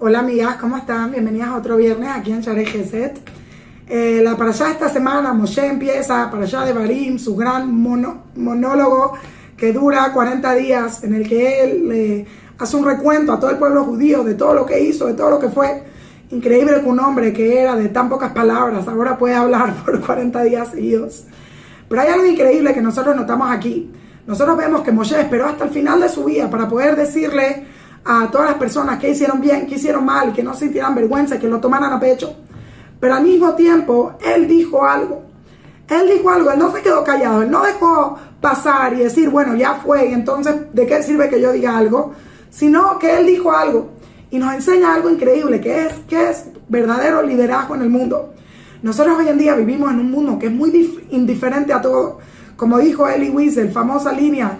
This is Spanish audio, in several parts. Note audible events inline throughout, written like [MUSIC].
Hola amigas, ¿cómo están? Bienvenidas a otro viernes aquí en Sharei Geset. Eh, la para allá de esta semana, Moshe empieza para allá de Barim, su gran monólogo que dura 40 días, en el que él hace un recuento a todo el pueblo judío de todo lo que hizo, de todo lo que fue. Increíble que un hombre que era de tan pocas palabras ahora puede hablar [LAUGHS] por 40 días seguidos. Pero hay algo increíble que nosotros notamos aquí. Nosotros vemos que Moshe esperó hasta el final de su vida para poder decirle a todas las personas que hicieron bien, que hicieron mal, que no sintieran vergüenza, que lo tomaran a pecho. Pero al mismo tiempo, él dijo algo. Él dijo algo, él no se quedó callado, él no dejó pasar y decir, bueno, ya fue, y entonces, ¿de qué sirve que yo diga algo? Sino que él dijo algo y nos enseña algo increíble, que es, que es verdadero liderazgo en el mundo. Nosotros hoy en día vivimos en un mundo que es muy indiferente a todo. Como dijo Eli Wiesel, famosa línea,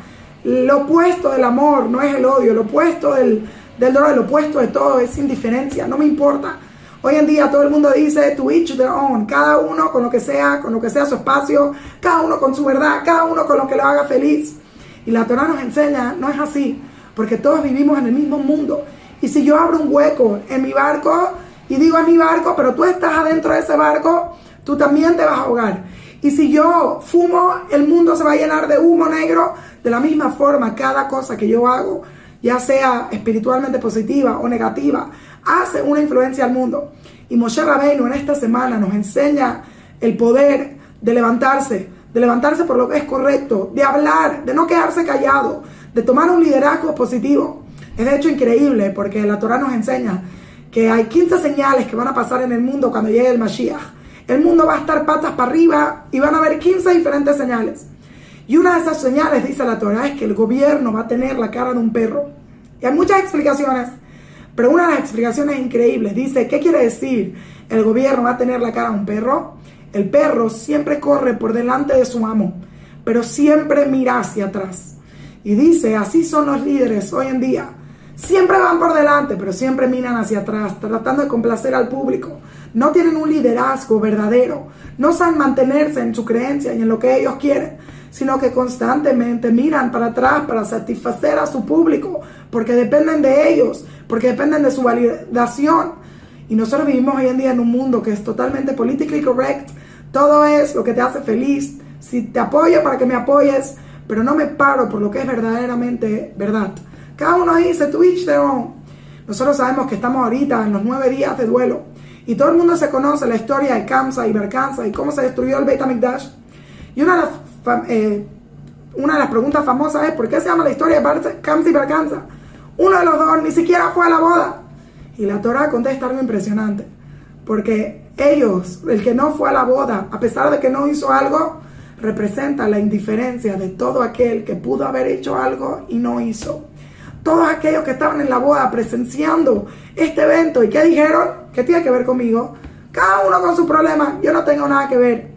lo opuesto del amor no es el odio, lo opuesto del, del dolor, lo opuesto de todo es indiferencia, no me importa. Hoy en día todo el mundo dice to each their own, cada uno con lo que sea, con lo que sea su espacio, cada uno con su verdad, cada uno con lo que lo haga feliz. Y la Torah nos enseña, no es así, porque todos vivimos en el mismo mundo. Y si yo abro un hueco en mi barco y digo en mi barco, pero tú estás adentro de ese barco, tú también te vas a ahogar. Y si yo fumo, el mundo se va a llenar de humo negro. De la misma forma, cada cosa que yo hago, ya sea espiritualmente positiva o negativa, hace una influencia al mundo. Y Moshe Rabbeinu en esta semana nos enseña el poder de levantarse, de levantarse por lo que es correcto, de hablar, de no quedarse callado, de tomar un liderazgo positivo. Es de hecho increíble porque la Torah nos enseña que hay 15 señales que van a pasar en el mundo cuando llegue el Mashiach el mundo va a estar patas para arriba y van a haber 15 diferentes señales. Y una de esas señales, dice la Torah, es que el gobierno va a tener la cara de un perro. Y hay muchas explicaciones, pero una de las explicaciones increíbles dice, ¿qué quiere decir? El gobierno va a tener la cara de un perro. El perro siempre corre por delante de su amo, pero siempre mira hacia atrás. Y dice, así son los líderes hoy en día. Siempre van por delante, pero siempre miran hacia atrás, tratando de complacer al público. No tienen un liderazgo verdadero. No saben mantenerse en su creencia y en lo que ellos quieren, sino que constantemente miran para atrás para satisfacer a su público, porque dependen de ellos, porque dependen de su validación. Y nosotros vivimos hoy en día en un mundo que es totalmente politically correct. Todo es lo que te hace feliz. Si te apoyo para que me apoyes, pero no me paro por lo que es verdaderamente verdad. Cada uno dice Twitch de on. Nosotros sabemos que estamos ahorita en los nueve días de duelo. Y todo el mundo se conoce la historia de Kamsa y Berkansa y cómo se destruyó el Beit HaMikdash. Y una de, las, eh, una de las preguntas famosas es ¿por qué se llama la historia de Kamsa y Berkansa? Uno de los dos ni siquiera fue a la boda. Y la Torah contesta algo impresionante. Porque ellos, el que no fue a la boda, a pesar de que no hizo algo, representa la indiferencia de todo aquel que pudo haber hecho algo y no hizo todos aquellos que estaban en la boda presenciando este evento y que dijeron que tiene que ver conmigo, cada uno con su problema, yo no tengo nada que ver.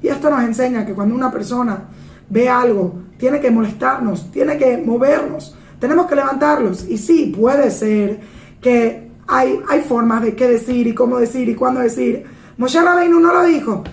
Y esto nos enseña que cuando una persona ve algo, tiene que molestarnos, tiene que movernos, tenemos que levantarlos. Y sí, puede ser que hay, hay formas de qué decir y cómo decir y cuándo decir. Moshe Rabbeinu no lo dijo.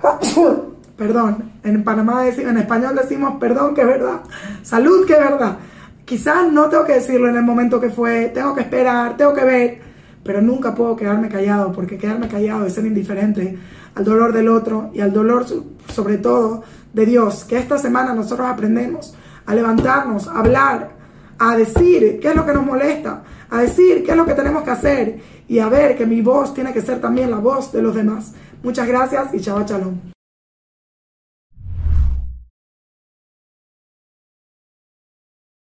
[COUGHS] perdón, en Panamá en español decimos perdón que es verdad, salud que es verdad. Quizás no tengo que decirlo en el momento que fue, tengo que esperar, tengo que ver, pero nunca puedo quedarme callado, porque quedarme callado es ser indiferente al dolor del otro y al dolor sobre todo de Dios. Que esta semana nosotros aprendemos a levantarnos, a hablar, a decir qué es lo que nos molesta, a decir qué es lo que tenemos que hacer y a ver que mi voz tiene que ser también la voz de los demás. Muchas gracias y chao, chalón.